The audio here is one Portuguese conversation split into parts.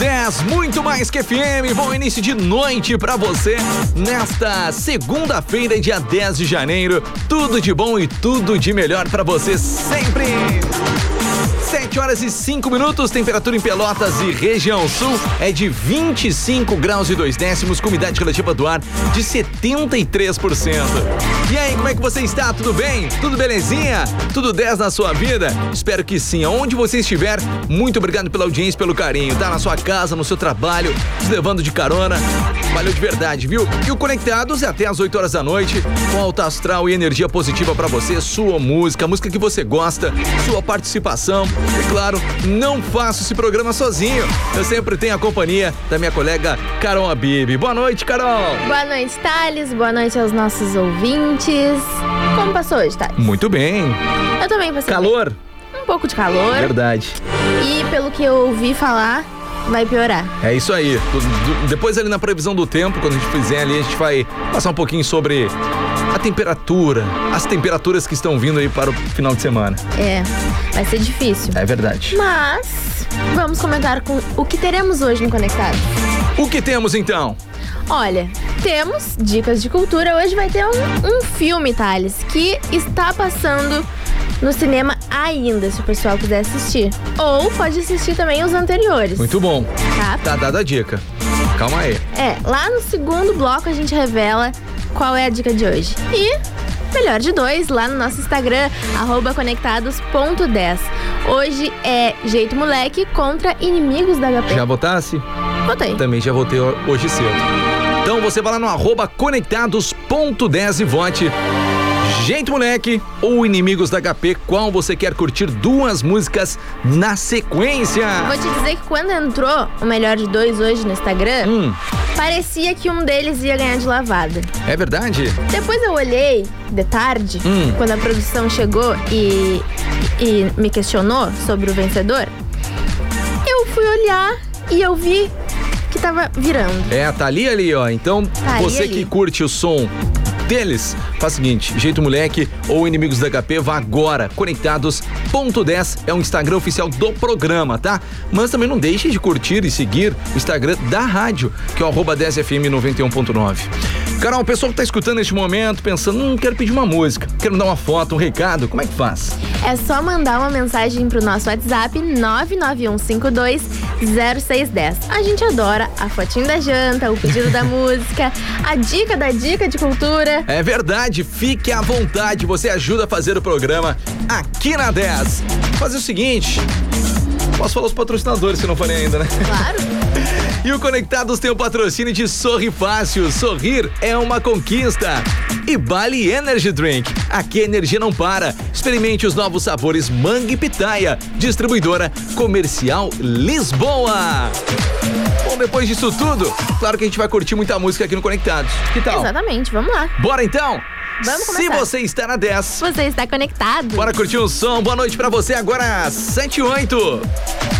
10, muito mais que FM. Bom início de noite para você nesta segunda-feira, dia 10 de janeiro. Tudo de bom e tudo de melhor para você sempre. 7 horas e 5 minutos, temperatura em Pelotas e região sul é de 25 graus e 2 décimos, com umidade relativa do ar de 73%. E aí, como é que você está? Tudo bem? Tudo belezinha? Tudo 10 na sua vida? Espero que sim. Aonde você estiver, muito obrigado pela audiência, pelo carinho. Tá na sua casa, no seu trabalho, te levando de carona. Valeu de verdade, viu? E o Conectados é até às 8 horas da noite, com alta astral e energia positiva para você, sua música, música que você gosta, sua participação. E claro, não faço esse programa sozinho. Eu sempre tenho a companhia da minha colega Carol Abib. Boa noite, Carol. Boa noite, Thales. Boa noite aos nossos ouvintes. Como passou hoje, Thales? Muito bem. Eu também passei. Calor? Bem. Um pouco de calor. Verdade. E pelo que eu ouvi falar, vai piorar. É isso aí. Depois ali na previsão do tempo, quando a gente fizer ali, a gente vai passar um pouquinho sobre a temperatura, as temperaturas que estão vindo aí para o final de semana. É, vai ser difícil. É verdade. Mas vamos comentar com o que teremos hoje no Conectado. O que temos então? Olha, temos dicas de cultura. Hoje vai ter um, um filme, Thales, que está passando no cinema ainda, se o pessoal quiser assistir. Ou pode assistir também os anteriores. Muito bom. Tá? Tá dada a dica. Calma aí. É, lá no segundo bloco a gente revela qual é a dica de hoje. E melhor de dois, lá no nosso Instagram, conectados.10. Hoje é Jeito Moleque contra Inimigos da HP. Já votasse? Votei. Também já votei hoje cedo. Então você vai lá no arroba conectados.10 e vote Gente Moleque ou Inimigos da HP, qual você quer curtir duas músicas na sequência? Vou te dizer que quando entrou o melhor de dois hoje no Instagram, hum. parecia que um deles ia ganhar de lavada. É verdade? Depois eu olhei de tarde, hum. quando a produção chegou e, e me questionou sobre o vencedor. Eu fui olhar e eu vi que tava virando. É, tá ali ali, ó. Então, tá você que curte o som deles. Faz o seguinte, Jeito Moleque ou Inimigos da HP, vá agora. Conectados. Ponto 10 é o Instagram oficial do programa, tá? Mas também não deixe de curtir e seguir o Instagram da rádio, que é o arroba 10fm 91.9. Carol, o pessoal que tá escutando neste momento, pensando, hum, quero pedir uma música, quero dar uma foto, um recado, como é que faz? É só mandar uma mensagem pro nosso WhatsApp 991520610. A gente adora a fotinho da janta, o pedido da música, a dica da dica de cultura. É verdade, fique à vontade, você ajuda a fazer o programa aqui na 10. Fazer o seguinte, posso falar os patrocinadores se não forem ainda, né? Claro. E o Conectados tem o patrocínio de Sorri Fácil. Sorrir é uma conquista. E Bali Energy Drink. Aqui a energia não para. Experimente os novos sabores Mangue Pitaia. Distribuidora Comercial Lisboa. Bom, depois disso tudo, claro que a gente vai curtir muita música aqui no Conectados. Que tal? Exatamente, vamos lá. Bora então? Vamos começar. Se você está na 10. Você está conectado. Bora curtir o um som. Boa noite para você agora, 7 e 8.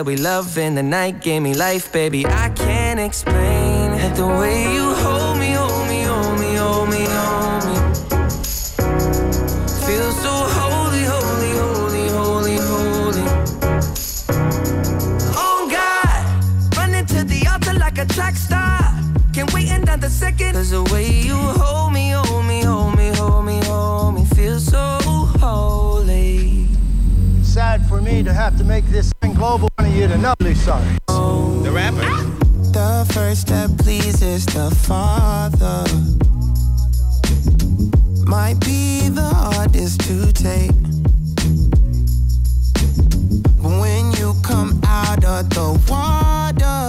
that we love in the night gave me life, baby. I can't explain it. the way you hold me, hold me, hold me, hold me, hold me. Feel so holy, holy, holy, holy, holy. Oh God, running to the altar like a track star. Can't wait another second. Cause the way you hold me, hold me, hold me, hold me, hold me, feel so holy. Sad for me to have to make this eternally sorry. The rapper. Ah! The first that pleases the Father might be the hardest to take. But when you come out of the water,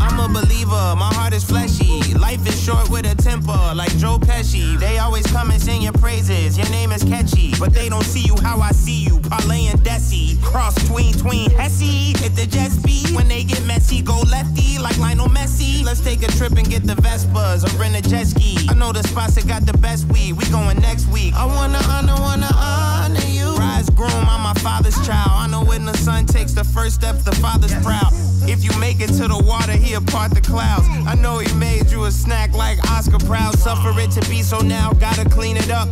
I'm a believer. My heart is fleshy Life is short with a temper, like Joe Pesci. They always come and sing your praises. Your name is catchy, but they don't see you how I see you. Parlay and Desi, cross tween tween Hesse. Hit the jet speed when they get messy. Go lefty like Lionel Messi. Let's take a trip and get the Vespas or rent a jet ski. I know the spots that got the best weed. We going next week. I wanna honor, wanna honor you. Rise groom, I'm my father's child. I know when the son takes the first step, the father's proud. If you make it to the water, he'll part the clouds. I know he made you a snack like Oscar Proud. Suffer it to be so now, gotta clean it up.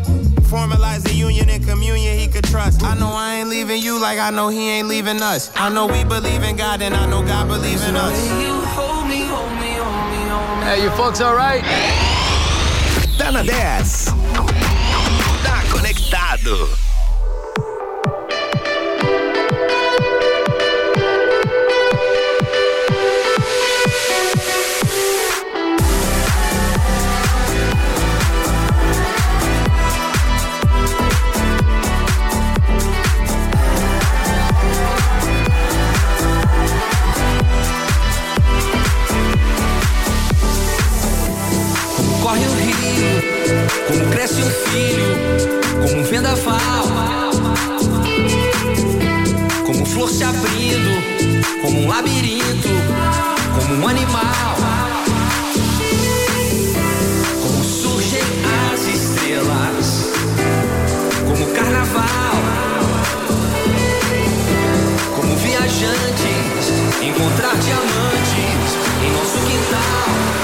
Formalize the union and communion he could trust. I know I ain't leaving you like I know he ain't leaving us. I know we believe in God and I know God believes in us. Hey, you folks alright? Tá na 10. Tá conectado. Corre o rio, como cresce um filho, como um vendaval. Como flor se abrindo, como um labirinto, como um animal. Como surgem as estrelas, como carnaval. Como viajantes, encontrar diamantes em nosso quintal.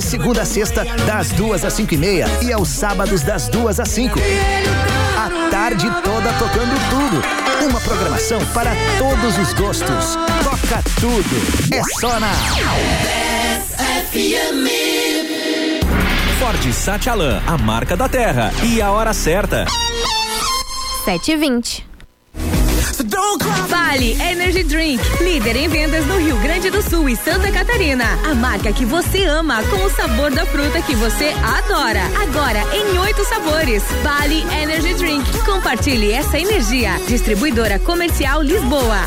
De segunda a sexta, das duas às cinco e meia. E aos sábados, das duas às cinco. A tarde toda tocando tudo. Uma programação para todos os gostos. Toca tudo. É só na Ford Satialan, a marca da terra. E a hora certa. 7h20. Vale Energy Drink, líder em vendas no Rio Grande do Sul e Santa Catarina. A marca que você ama com o sabor da fruta que você adora. Agora em oito sabores. Vale Energy Drink. Compartilhe essa energia. Distribuidora Comercial Lisboa.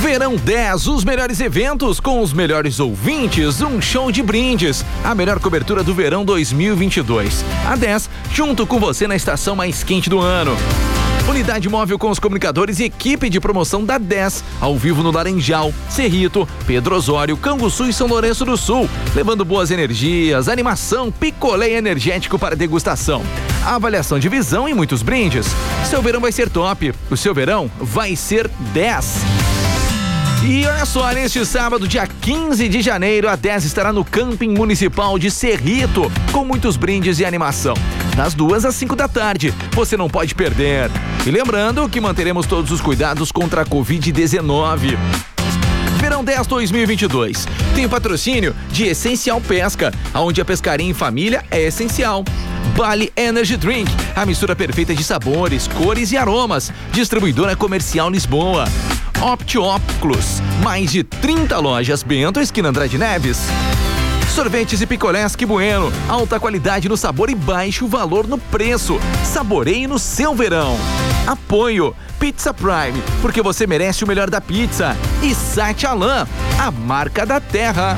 Verão 10, os melhores eventos com os melhores ouvintes, um show de brindes, a melhor cobertura do verão 2022. A 10, junto com você na estação mais quente do ano. Unidade móvel com os comunicadores e equipe de promoção da 10, ao vivo no Laranjal, Cerrito, Pedro Osório, Canguçu e São Lourenço do Sul, levando boas energias, animação, picolé energético para degustação, avaliação de visão e muitos brindes. Seu verão vai ser top, o seu verão vai ser 10. E olha só, neste sábado, dia 15 de janeiro, a 10 estará no Camping Municipal de Cerrito, com muitos brindes e animação. Das duas às 5 da tarde, você não pode perder. E lembrando que manteremos todos os cuidados contra a Covid-19. Verão 10 2022. Tem o patrocínio de Essencial Pesca, onde a pescaria em família é essencial. Bali Energy Drink, a mistura perfeita de sabores, cores e aromas. Distribuidora Comercial Lisboa. Opt Óculos, mais de 30 lojas Bento, esquina Andrade Neves. Sorvetes e picolés que bueno, alta qualidade no sabor e baixo valor no preço. Saboreie no seu verão. Apoio Pizza Prime, porque você merece o melhor da pizza. E Site Alan, a marca da terra.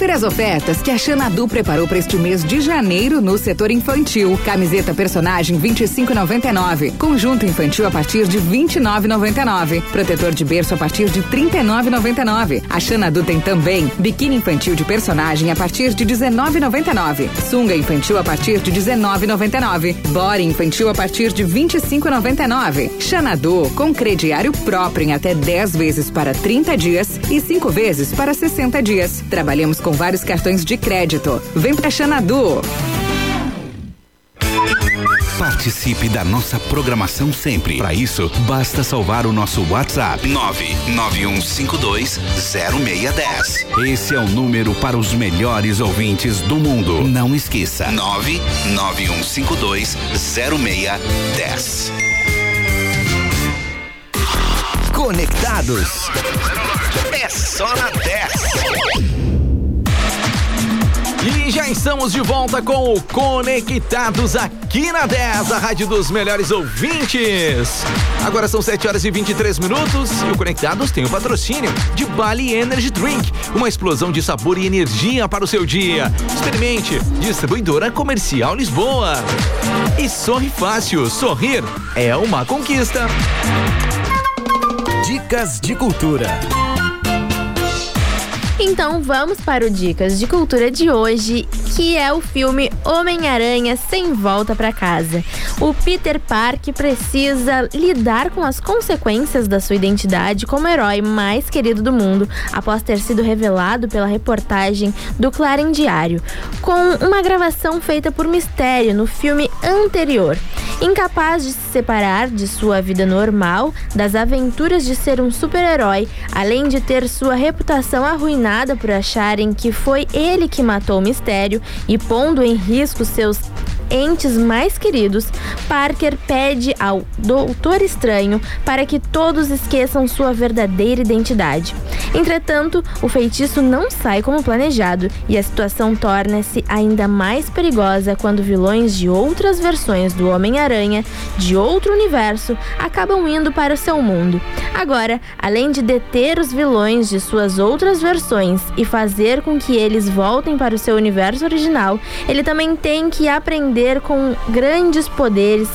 Confira as ofertas que a Xanadu preparou para este mês de janeiro no setor infantil. Camiseta personagem 25,99. Conjunto infantil a partir de 29,99. Protetor de berço a partir de 39,99. A Xanadu tem também biquíni infantil de personagem a partir de 19,99. Sunga infantil a partir de 19,99. Body infantil a partir de 25,99. Xanadu com crediário próprio em até 10 vezes para 30 dias e 5 vezes para 60 dias. Trabalhamos com vários cartões de crédito. Vem pra Xanadu. Participe da nossa programação sempre. Para isso, basta salvar o nosso WhatsApp 991520610. Esse é o número para os melhores ouvintes do mundo. Não esqueça 991520610. Conectados. É só na 10. Estamos de volta com o Conectados aqui na 10, a rádio dos melhores ouvintes. Agora são 7 horas e 23 minutos e o Conectados tem o patrocínio de Bali Energy Drink, uma explosão de sabor e energia para o seu dia. Experimente, distribuidora comercial Lisboa. E sorri fácil, sorrir é uma conquista. Dicas de cultura. Então vamos para o Dicas de Cultura de hoje, que é o filme Homem-Aranha Sem Volta para Casa. O Peter Parker precisa lidar com as consequências da sua identidade como herói mais querido do mundo, após ter sido revelado pela reportagem do Clarim Diário, com uma gravação feita por mistério no filme anterior. Incapaz de se separar de sua vida normal, das aventuras de ser um super-herói, além de ter sua reputação arruinada por acharem que foi ele que matou o mistério e pondo em risco seus entes mais queridos, Parker pede ao Doutor Estranho para que todos esqueçam sua verdadeira identidade. Entretanto, o feitiço não sai como planejado e a situação torna-se ainda mais perigosa quando vilões de outras versões do Homem-Aranha, de outro universo, acabam indo para o seu mundo. Agora, além de deter os vilões de suas outras versões e fazer com que eles voltem para o seu universo original, ele também tem que aprender com grandes poderes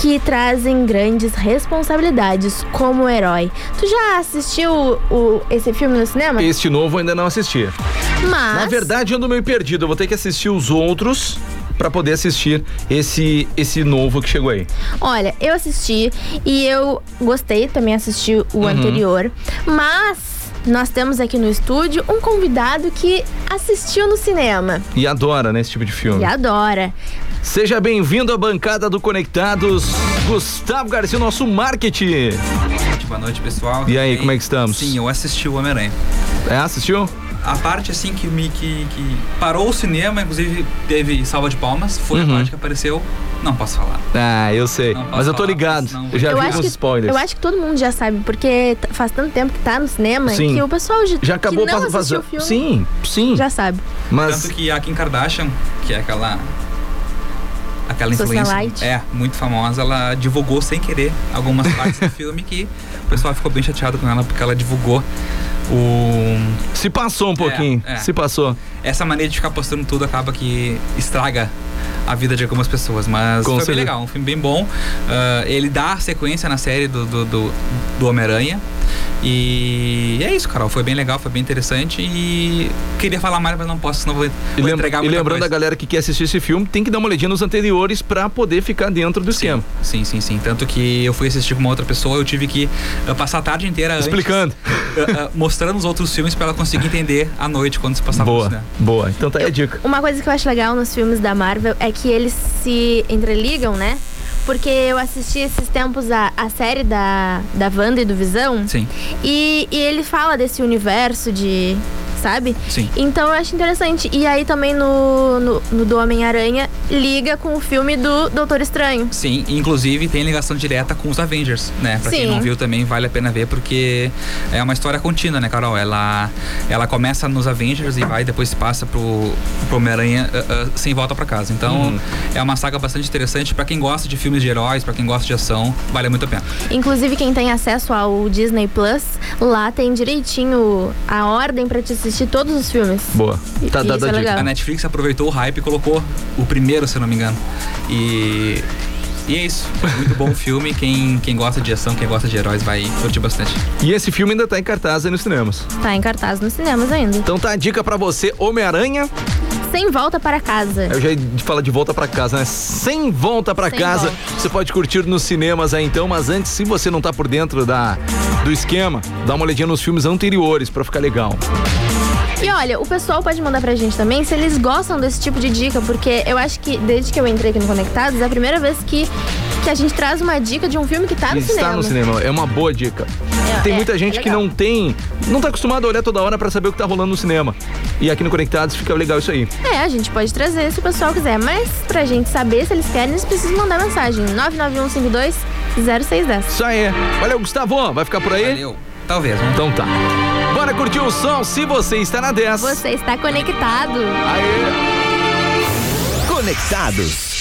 que trazem grandes responsabilidades como herói. Tu já assistiu o, esse filme no cinema? Este novo eu ainda não assisti. Mas. Na verdade, eu ando meio perdido. Eu vou ter que assistir os outros para poder assistir esse esse novo que chegou aí. Olha, eu assisti e eu gostei, também assisti o Uhum. anterior, mas nós temos aqui no estúdio um convidado que assistiu no cinema E adora, né, esse tipo de filme. e adora. Seja bem-vindo à bancada do Conectados, Gustavo Garcia, nosso marketing. Boa noite, pessoal. E aí, como é que estamos? Sim, eu assisti o Homem-Aranha. É, assistiu? A parte, assim, que me que, que parou o cinema, inclusive teve salva de palmas, foi Uhum. a parte que apareceu. Não posso falar. Ah, eu sei. Mas eu tô falar, ligado. Eu já eu vi que, spoilers. Eu acho que todo mundo já sabe, porque faz tanto tempo que tá no cinema Sim. que o pessoal já, Já acabou que não faz- assistiu faz- o filme Sim, sim. já sabe. Mas Tanto que a Kim Kardashian, que é aquela. Aquela influência. Socialite. É, muito famosa, ela divulgou sem querer algumas partes do filme que o pessoal ficou bem chateado com ela porque ela divulgou o. se passou um pouquinho. É, é. Se passou. Essa maneira de ficar postando tudo acaba que estraga a vida de algumas pessoas. Mas Com foi bem legal, um filme bem bom. Ah, ele dá sequência na série do, do, do, do Homem-Aranha. E é isso, Carol. Foi bem legal, foi bem interessante. E queria falar mais, mas não posso, senão vou, E, vou lem- entregar e lembrando coisa. a galera que quer assistir esse filme, tem que dar uma olhadinha nos anteriores pra poder ficar dentro do esquema. Sim, sim, sim. Tanto que eu fui assistir com uma outra pessoa, eu tive que ah, passar a tarde inteira antes, Explicando. ah, ah, mostrando os outros filmes pra ela conseguir entender à noite quando se passava Boa, cinema. boa. Então tá aí a dica. Uma coisa que eu acho legal nos filmes da Marvel é que eles se entreligam, né? Porque eu assisti esses tempos a, a série da, da Wanda e do Visão. Sim. E, e ele fala desse universo de. Sabe? Sim. Então eu acho interessante. E aí também no, no, no do Homem-Aranha liga com o filme do Doutor Estranho. Sim, inclusive tem ligação direta com os Avengers, né? Pra quem Sim. não viu também vale a pena ver porque é uma história contínua, né, Carol? Ela, ela começa nos Avengers e vai depois passa pro, pro Homem-Aranha ah, ah, sem volta pra casa. Então Uhum. é uma saga bastante interessante pra quem gosta de filmes de heróis, pra quem gosta de ação, vale muito a pena. Inclusive, quem tem acesso ao Disney Plus, lá tem direitinho a ordem pra te assistir todos os filmes. Boa. E- Tá e dada isso é a. A Netflix aproveitou o hype e colocou o primeiro, se eu não me engano. E. E é isso. É muito bom o filme. Quem, quem gosta de ação, quem gosta de heróis vai curtir bastante. E esse filme ainda tá em cartaz aí nos cinemas. Tá em cartaz nos cinemas ainda. Então tá a dica pra você, Homem-Aranha. Sem volta para casa. Eu já ia falar de volta pra casa, né? Sem volta pra Sem casa. volta. Você pode curtir nos cinemas aí então, mas antes, se você não tá por dentro da, do esquema, dá uma olhadinha nos filmes anteriores pra ficar legal. E olha, o pessoal pode mandar pra gente também se eles gostam desse tipo de dica, porque eu acho que desde que eu entrei aqui no Conectados, é a primeira vez que, que a gente traz uma dica de um filme que tá no Está cinema. no cinema, é uma boa dica. É, tem é, muita gente é que não tem, não tá acostumado a olhar toda hora pra saber o que tá rolando no cinema. E aqui no Conectados fica legal isso aí. É, a gente pode trazer se o pessoal quiser, mas pra gente saber se eles querem, eles precisam mandar mensagem. 99152 0610. Isso aí. Valeu, Gustavo. Vai ficar por aí? Valeu. Talvez, vamos Então tá. Bora curtir o som se você está na 10. Você está conectado. Conectados.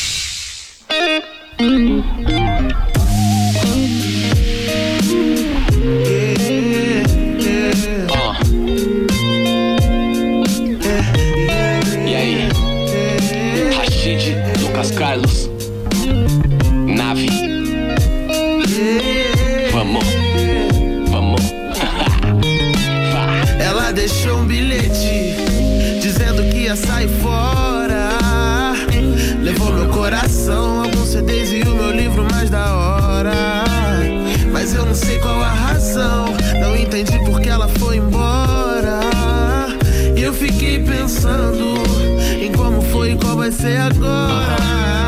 Não sei qual a razão, não entendi porque ela foi embora. E eu fiquei pensando em como foi e qual vai ser agora.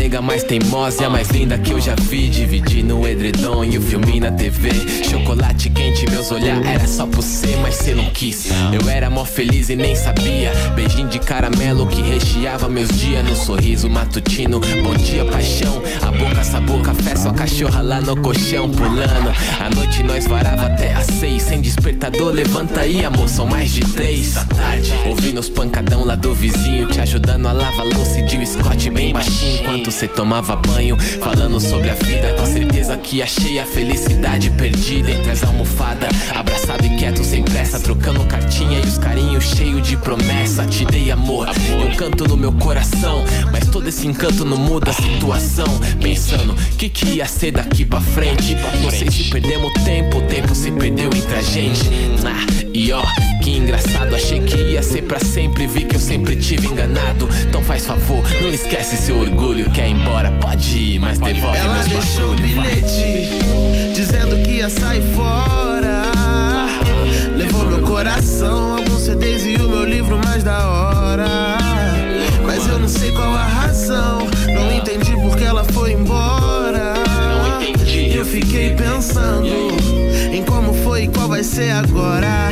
Canega mais teimosa e a mais linda que eu já vi. Dividindo o edredom e o filme na TV. Chocolate quente, meus olhar era só por ser, mas cê não quis. Eu era mó feliz e nem sabia. Beijinho de caramelo que recheava meus dias no sorriso matutino. Bom dia, paixão. A boca sabor café, sua cachorra lá no colchão pulando. À noite nós varava até às seis. Sem despertador, levanta aí, amor, são mais de três da tarde. Ouvindo os pancadão lá do vizinho, te ajudando a lavar louça e de um Scott bem baixinho. Enquanto cê tomava banho, falando sobre a vida. Com certeza que achei a felicidade perdida entre as almofadas. Abraçado e quieto, sem pressa, trocando cartinha e os carinhos cheios de promessa. Te dei amor, eu canto no meu coração. Mas todo esse encanto não muda a situação. Pensando, que que ia ser daqui pra frente? Não sei se perdemos tempo, o tempo se perdeu entre a gente. Ah, e ó, que engraçado, achei que ia ser pra sempre. Vi que eu sempre tive enganado. Então faz favor, não esquece seu orgulho. Quer ir embora? Pode ir, mas devolve Ela meus deixou bagulho. vai. bilhete dizendo que ia sair fora. Levou meu coração, alguns CDs e o meu livro mais da hora. Mas eu não sei qual a razão. Não entendi porque ela foi embora. Eu fiquei pensando em como foi e qual vai ser agora.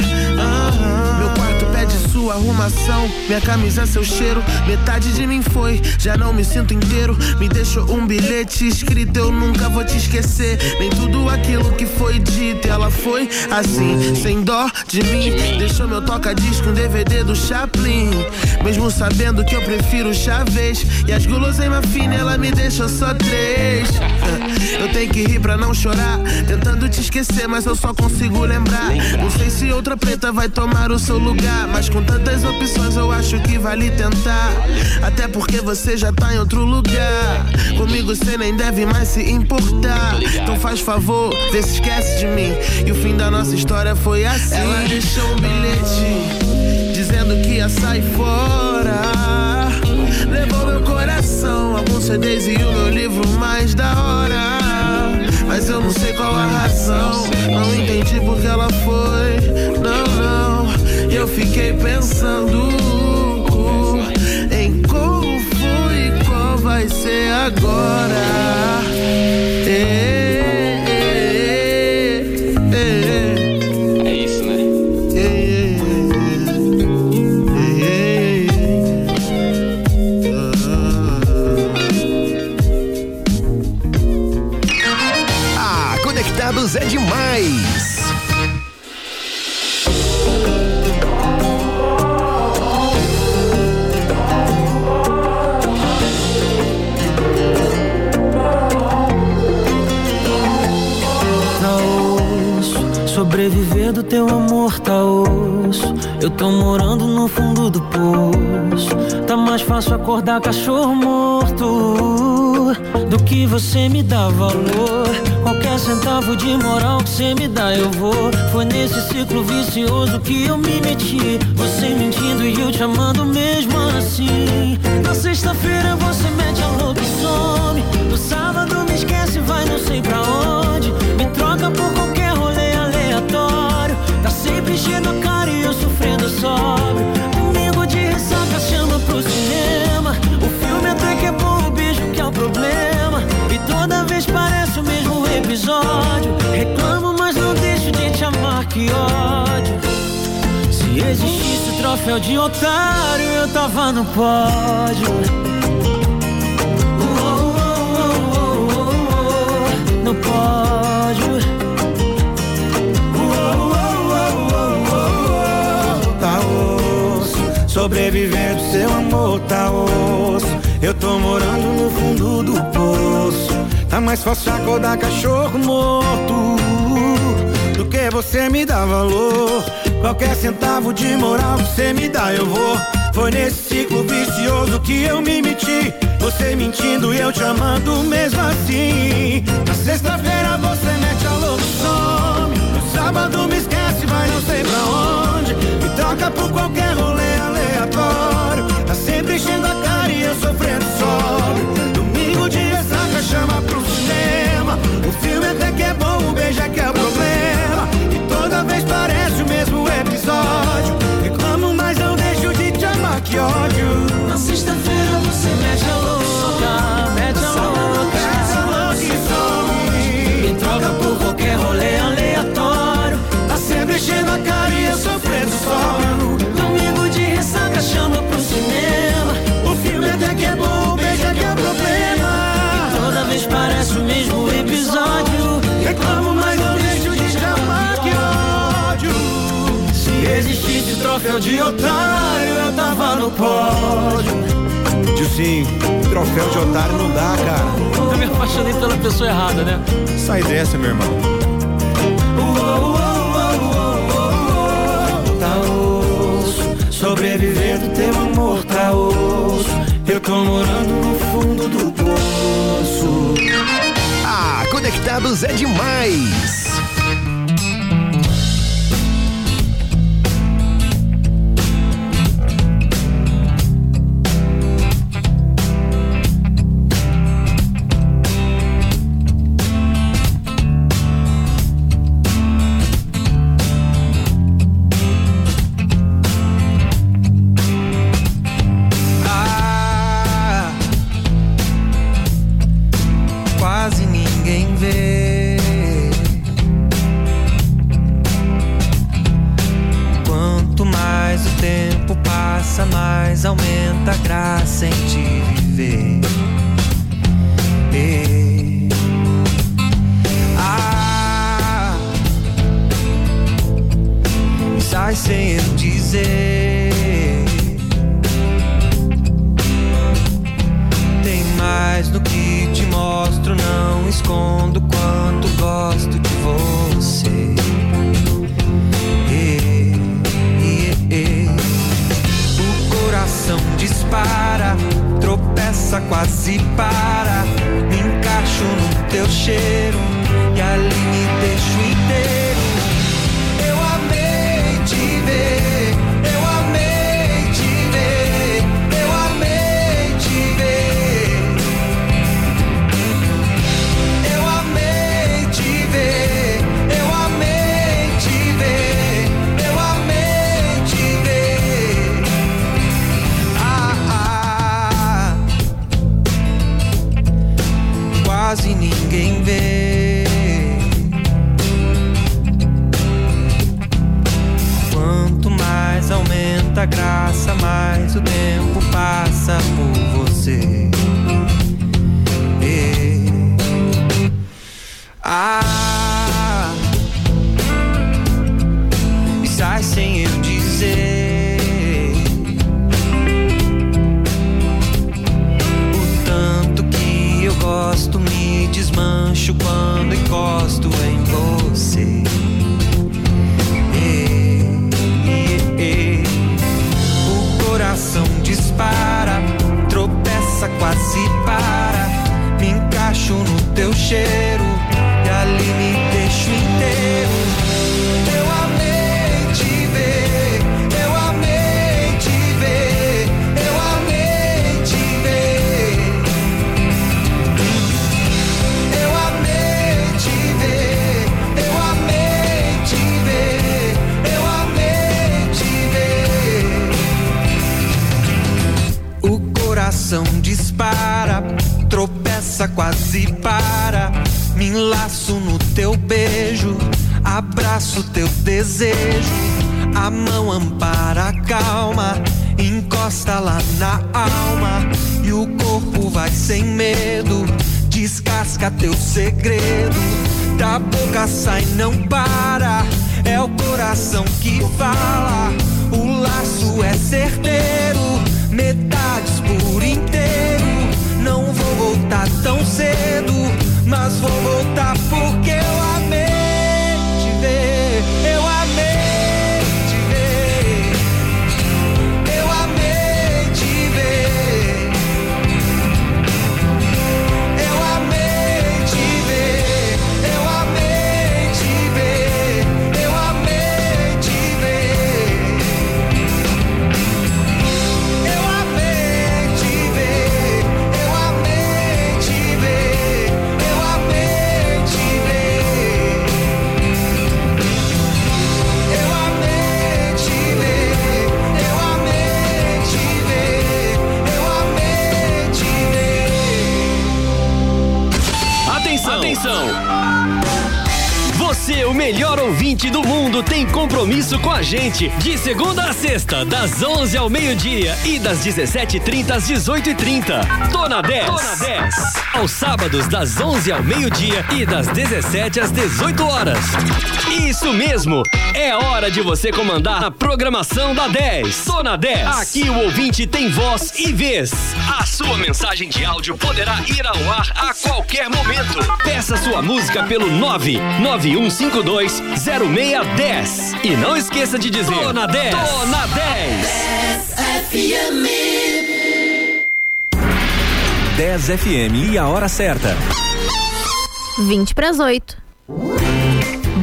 Sua arrumação. Minha camisa, seu cheiro. Metade de mim foi. Já não me sinto inteiro. Me deixou um bilhete escrito. Eu nunca vou te esquecer. Nem tudo aquilo que foi dito. Ela foi assim, sem dó de mim. Deixou meu toca-disco, um DVD do Chaplin. Mesmo sabendo que eu prefiro Chaves. E as guloseimas finas, ela me deixou só três. Eu tenho que rir pra não chorar. Tentando te esquecer, mas eu só consigo lembrar. Não sei se outra preta vai tomar o seu lugar. Mas com tantas opções, eu acho que vale tentar. Até porque você já tá em outro lugar. Comigo você nem deve mais se importar. Então faz favor, vê se esquece de mim. E o fim da nossa história foi assim. Ela deixou um bilhete dizendo que ia sair fora. Levou meu coração, alguns CDs e o meu livro mais da hora. Mas eu não sei qual a razão. Não entendi porque ela foi. Não, eu fiquei pensando em como foi e qual vai ser agora. Sobreviver do teu amor tá osso. Eu tô morando no fundo do poço. Tá mais fácil acordar cachorro morto do que você me dá valor. Qualquer centavo de moral que você me dá, eu vou. Foi nesse ciclo vicioso que eu me meti. Você mentindo e eu te amando mesmo assim. Na sexta-feira você mete a louca e some. No sábado me esquece, vai não sei pra onde. Me troca por enchendo a cara e eu sofrendo sóbrio. Domingo de ressaca chama pro cinema. O filme até que é bom, o beijo que é o problema. E toda vez parece o mesmo episódio. Reclamo, mas não deixo de te amar, que ódio. Se existisse troféu de otário, eu tava no pódio. No pódio. Sobreviver do seu amor tá osso. Eu tô morando no fundo do poço. Tá mais fácil acordar cachorro morto do que você me dá valor. Qualquer centavo de moral você me dá, eu vou. Foi nesse ciclo vicioso que eu me meti. Você mentindo e eu te amando mesmo assim. Na sexta-feira você mete a louca e some. No sábado me esquece, vai não sei pra onde. Me troca por qualquer rolê aleatório. Tá sempre enchendo a cara e eu sofrendo sóbrio. Domingo de ressaca chama pro cinema. O filme até que é bom, de otário, eu tava no pódio. Tio Sim, troféu de otário não dá, cara. Eu me apaixonei pela pessoa errada, né? Sai dessa, meu irmão. Tá osso, sobreviver do teu amor tá osso. Eu tô morando no fundo do poço. Ah, Conectados é demais. say cheiro e ali me deixo inteiro. Eu amei te ver, eu amei te ver, eu amei te ver. Eu amei te ver, eu amei te ver, eu amei te ver. O coração dispara, quase para. Me enlaço no teu beijo, abraço teu desejo. A mão ampara, calma, encosta lá na alma. E o corpo vai sem medo, descasca teu segredo. Da boca sai, não para. É o coração que fala. O laço é certeiro, tão cedo, mas vou voltar porque eu Atenção! Você, o melhor ouvinte do mundo, tem compromisso com a gente. De segunda a sexta, das 11 ao meio-dia e das 17h30 às 18h30. Tô na 10. Tô na 10. Aos sábados, das 11 ao meio-dia e das 17 às 18 horas. Isso mesmo! É hora de você comandar a programação da 10. Tô na 10. Aqui o ouvinte tem voz e vez. A sua mensagem de áudio poderá ir ao ar a qualquer momento. Peça sua música pelo 991520610. E não esqueça de dizer: Tô na 10. Tô na 10. 10 FM e a hora certa. 20 para as 8.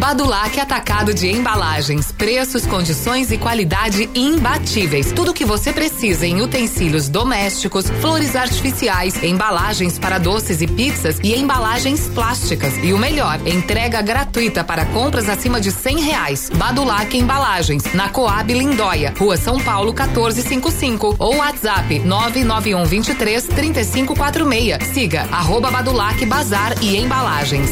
Badulac Atacado de Embalagens. Preços, condições e qualidade imbatíveis. Tudo o que você precisa em utensílios domésticos, flores artificiais, embalagens para doces e pizzas e embalagens plásticas. E o melhor, entrega gratuita para compras acima de cem reais. Badulac Embalagens, na Coab Lindóia, Rua São Paulo 1455 ou WhatsApp 991 23 3546. Siga arroba Badulac Bazar e Embalagens.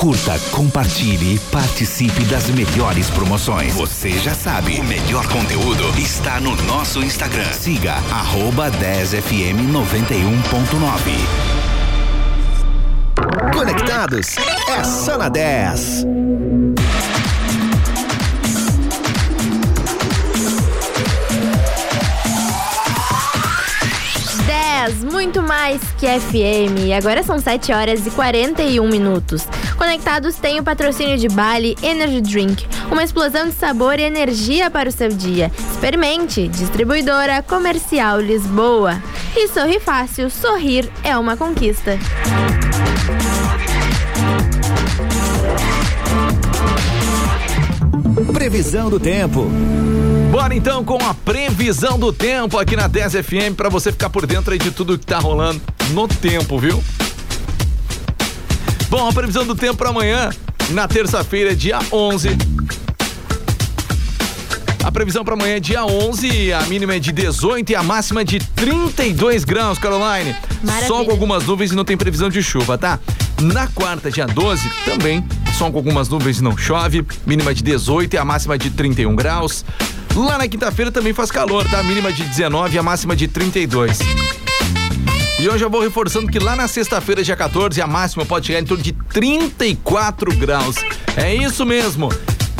Curta, compartilhe e participe das melhores promoções. Você já sabe, o melhor conteúdo está no nosso Instagram. Siga arroba 10fm 91.9. Conectados é só na 10. Muito mais que FM. Agora são 7 horas e 41 minutos. Conectados tem o patrocínio de Bali Energy Drink, uma explosão de sabor e energia para o seu dia. Experimente, distribuidora comercial Lisboa. E sorri fácil, sorrir é uma conquista. Previsão do tempo. Bora então com a previsão do tempo aqui na 10 FM para você ficar por dentro aí de tudo que tá rolando no tempo, viu? Bom, a previsão do tempo para amanhã, na terça-feira, dia 11. A previsão para amanhã é dia 11, a mínima é de 18 e a máxima de 32 graus, Caroline. Só com algumas nuvens e não tem previsão de chuva, tá? Na quarta, dia 12, também só com algumas nuvens e não chove, mínima de 18 e a máxima de 31 graus. Lá na quinta-feira também faz calor, tá? Mínima de 19 e a máxima de 32. E hoje eu vou reforçando que lá na sexta-feira, dia 14, a máxima pode chegar em torno de 34 graus. É isso mesmo.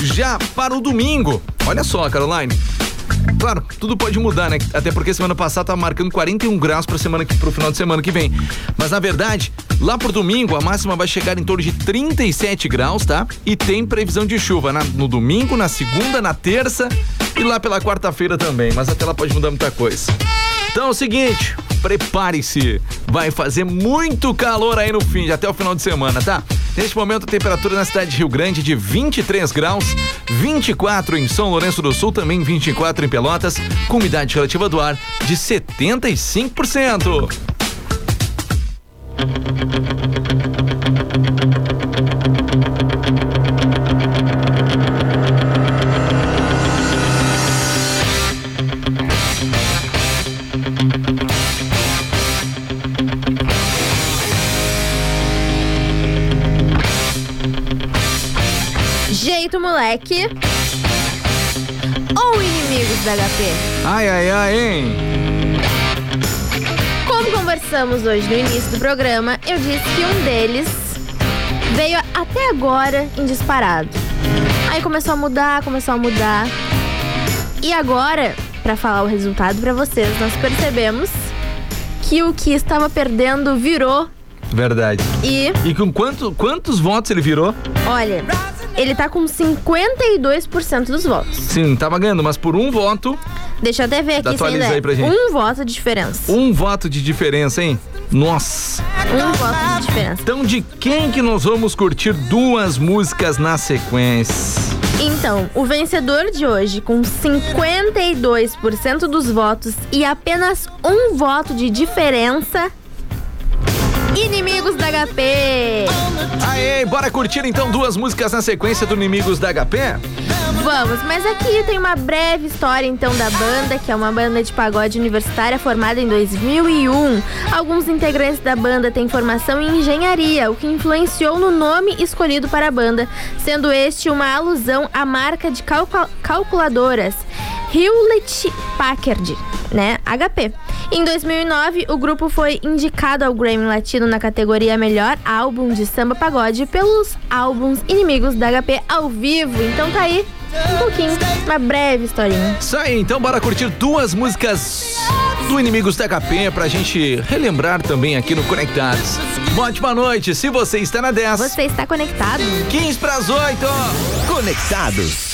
Já para o domingo, olha só, Caroline. Claro, tudo pode mudar, né? Até porque semana passada tava marcando 41 graus para semana que pro final de semana que vem. Mas na verdade, lá pro domingo a máxima vai chegar em torno de 37 graus, tá? E tem previsão de chuva na- no domingo, na segunda, na terça e lá pela quarta-feira também, mas até lá pode mudar muita coisa. Então é o seguinte, prepare-se. Vai fazer muito calor aí no fim, até o final de semana, tá? Neste momento, a temperatura na cidade de Rio Grande de 23 graus, 24 em São Lourenço do Sul, também 24 em Pelotas, com umidade relativa do ar de 75%. Jeito moleque. Ou inimigos da HP? Ai, ai, ai, hein? Como conversamos hoje no início do programa, eu disse que um deles veio até agora em disparado. Aí começou a mudar, começou a mudar. E agora, pra falar o resultado pra vocês, nós percebemos que o que estava perdendo virou Verdade. e, E com quanto, quantos votos ele virou? olha, ele tá com 52% dos votos. Sim, tava ganhando, mas por um voto, Deixa eu até ver aqui Atualiza ainda é aí pra gente. um voto de diferença. um voto de diferença, hein? Nossa. Um voto de diferença. Então, de quem que nós vamos curtir duas músicas na sequência? Então, o vencedor de hoje, com 52% dos votos e apenas um voto de diferença. Inimigos da HP! Aê, bora curtir então duas músicas na sequência do Inimigos da HP? Vamos, mas aqui tem uma breve história então da banda, que é uma banda de pagode universitária formada em 2001. Alguns integrantes da banda têm formação em engenharia, o que influenciou no nome escolhido para a banda, sendo este uma alusão à marca de calcul- calculadoras Hewlett Packard, né? HP. Em 2009, o grupo foi indicado ao Grammy Latino na categoria Melhor Álbum de Samba Pagode pelos álbuns Inimigos da HP ao vivo. Então tá aí um pouquinho, uma breve historinha. Isso aí, então bora curtir duas músicas do Inimigos da HP pra gente relembrar também aqui no Conectados. Uma ótima noite, se você está na 10. Você está conectado? 15 pras 8. Conectados.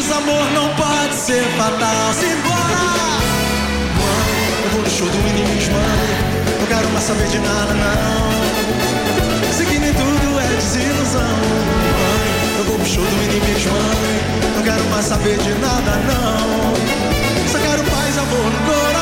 Desamor não pode ser fatal. Simbora! Mãe, eu vou no show do inimigo, mãe. Não quero mais saber de nada, não. Sei que nem tudo é desilusão. Mãe, eu vou no show do inimigo, mãe. Não quero mais saber de nada, não. Só quero paz, amor no coração.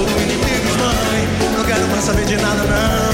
sou mãe. Não quero mais saber de nada, não.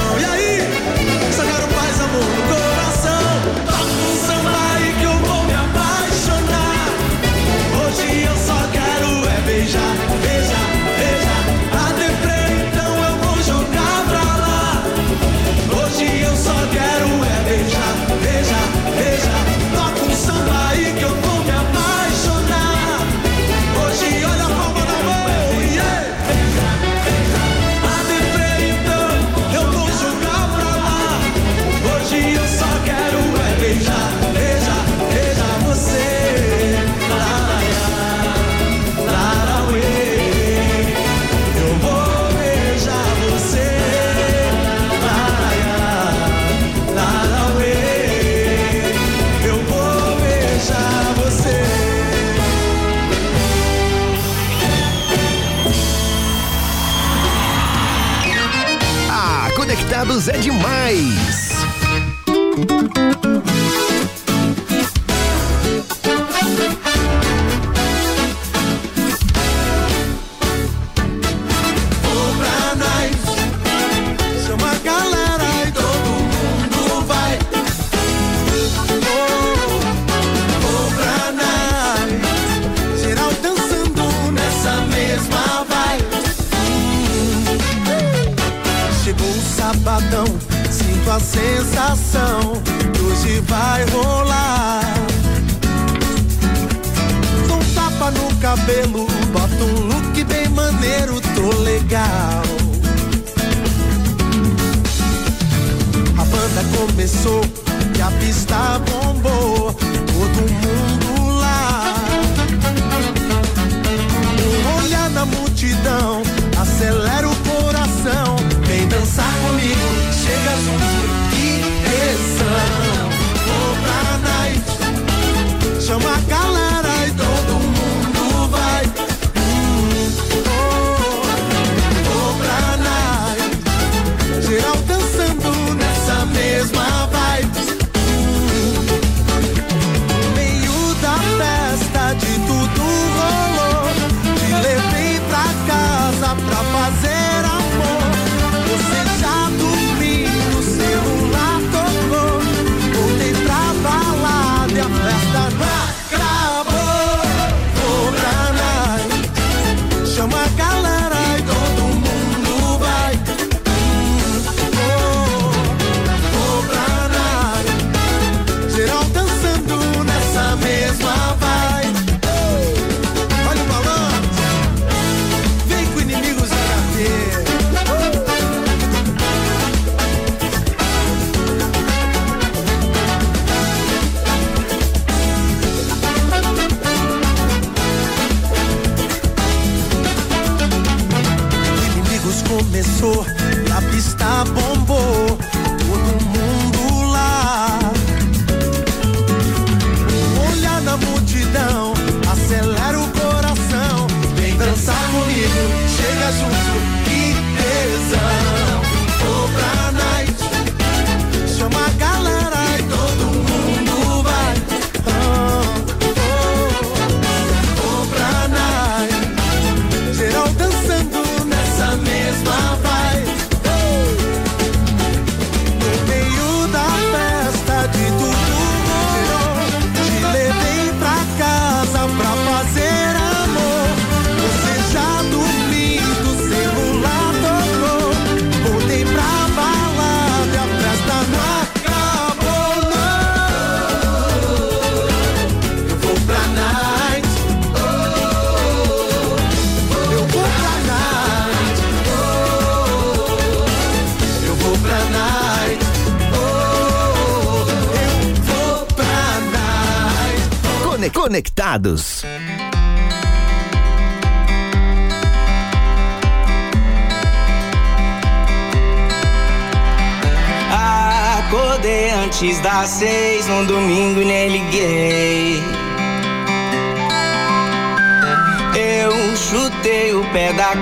começou e a pista bombou. Todo mundo lá. Um olhar na multidão, acelera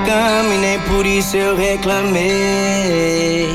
cama e nem por isso eu reclamei.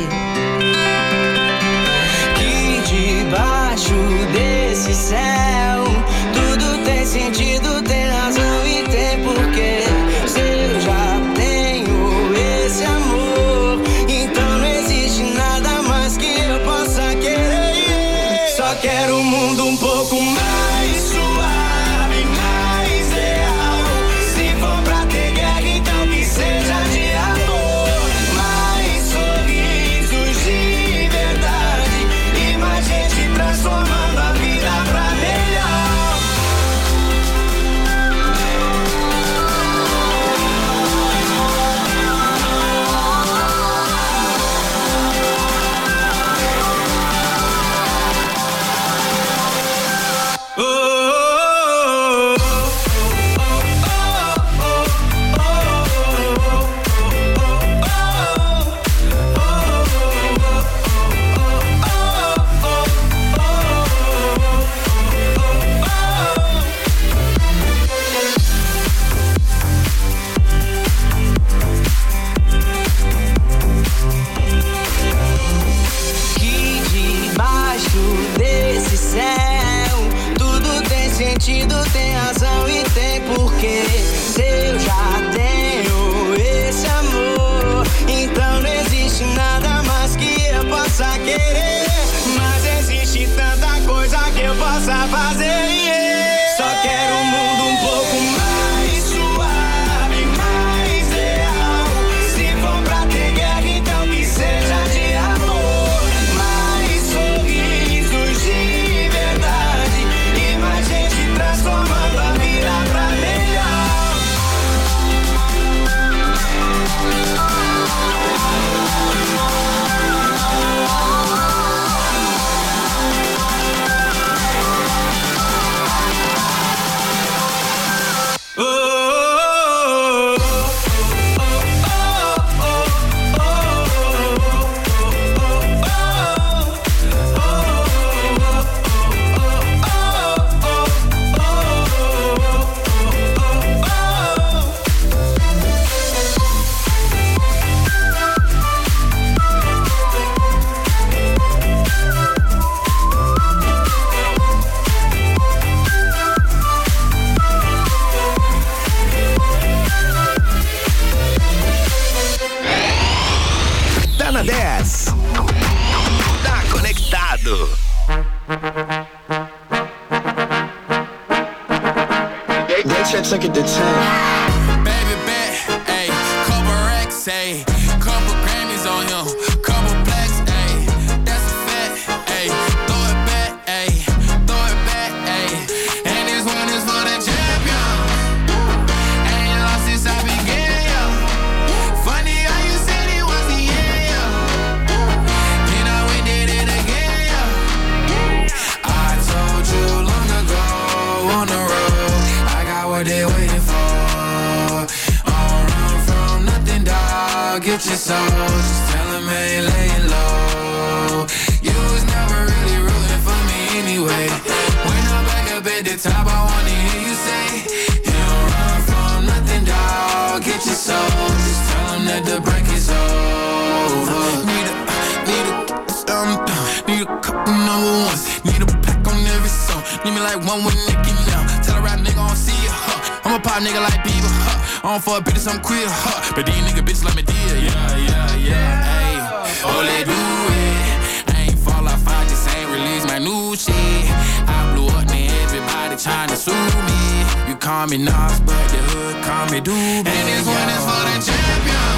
Call me Nas, but the hood call me Doobie. And this one is for the champion.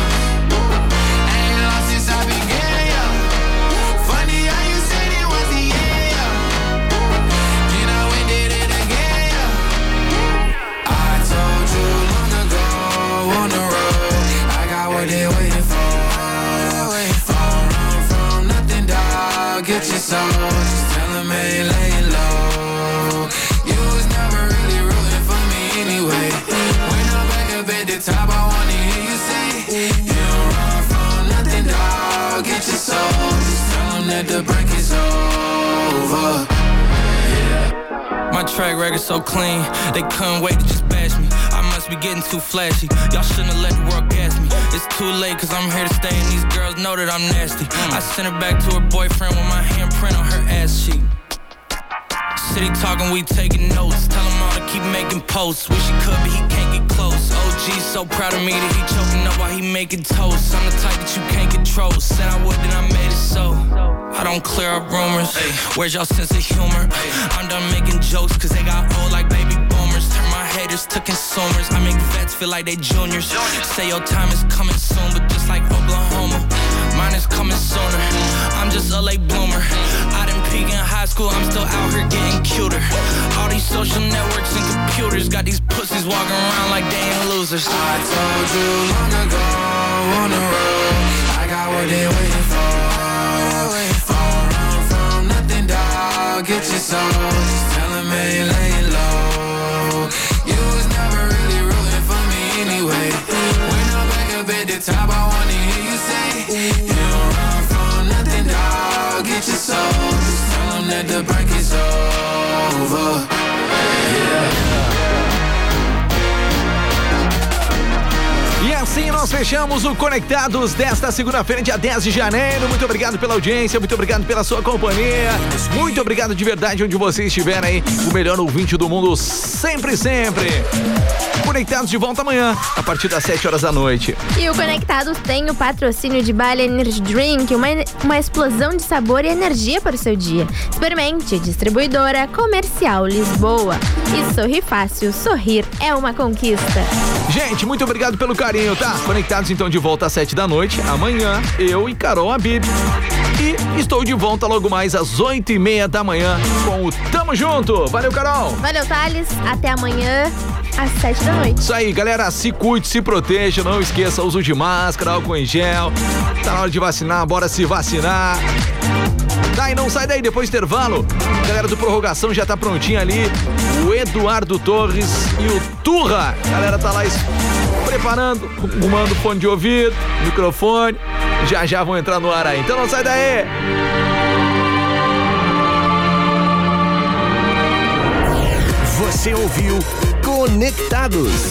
I ain't lost since I began. Funny how you said it was the I told you long on the road, I got what they waiting for. Don't run from nothing, dog. Get your soul. Just tell 'em I ain't laying top, I wanna hear you say, You don't run from nothing, dog. Get your soul. Just tell that the break is over. My track record so clean, they couldn't wait to just bash me. I must be getting too flashy. Y'all shouldn't have let the world gas me. It's too late, cause I'm here to stay, and these girls know that I'm nasty. I sent her back to her boyfriend with my handprint on her ass cheek. City talking, we taking notes. Tell him all to keep making posts. Wish he could, but he can't get close. OG so proud of me that he choking up while he making toast. I'm the type that you can't control. Said I would, then I made it so. I don't clear up rumors. Hey, Where's y'all sense of humor? I'm done making jokes, cause they got old like baby boomers. Turn my haters to consumers. I make vets feel like they juniors. Say your time is coming soon, but just like Oklahoma, mine is coming sooner. I'm just a late bloomer. I peak in high school, I'm still out here getting cuter. All these social networks and computers got these pussies walking around like they ain't losers. I told you long ago on the road, I got what they waiting for. Don't run from nothing, dog. Get your soul. Just tell 'em I ain't laying low. You was never really rooting for me anyway. When I'm back up at the top, I wanna hear you say, You don't run from nothing, dog. Get your soul. The break over. E assim nós fechamos o Conectados desta segunda-feira, dia 10 de janeiro. Muito obrigado pela audiência, muito obrigado pela sua companhia. Muito obrigado de verdade onde você estiver aí. O melhor ouvinte do mundo, sempre, sempre. Conectados de volta amanhã, a partir das 7 horas da noite. E o Conectados tem o patrocínio de Bali Energy Drink, uma, uma explosão de sabor e energia para o seu dia. Experimente, distribuidora comercial Lisboa. E sorri fácil, sorrir é uma conquista. Gente, muito obrigado pelo carinho, tá? Conectados então de volta às 7 da noite. Amanhã, eu e Carol Abib. E estou de volta logo mais às 8 e meia da manhã com o Tamo Junto. Valeu, Carol! Valeu, Thales. Até amanhã, às 7 da noite. Isso aí, galera, se cuide, se proteja, não esqueça uso de máscara, álcool em gel. Tá na hora de vacinar, bora se vacinar. Tá, e não sai daí, depois do intervalo. A galera do Prorrogação já tá prontinha ali. O Eduardo Torres e o Turra. A galera tá lá es- preparando, arrumando fone de ouvido, microfone. Já já vão entrar no ar aí. Então não sai daí. Você ouviu Conectados.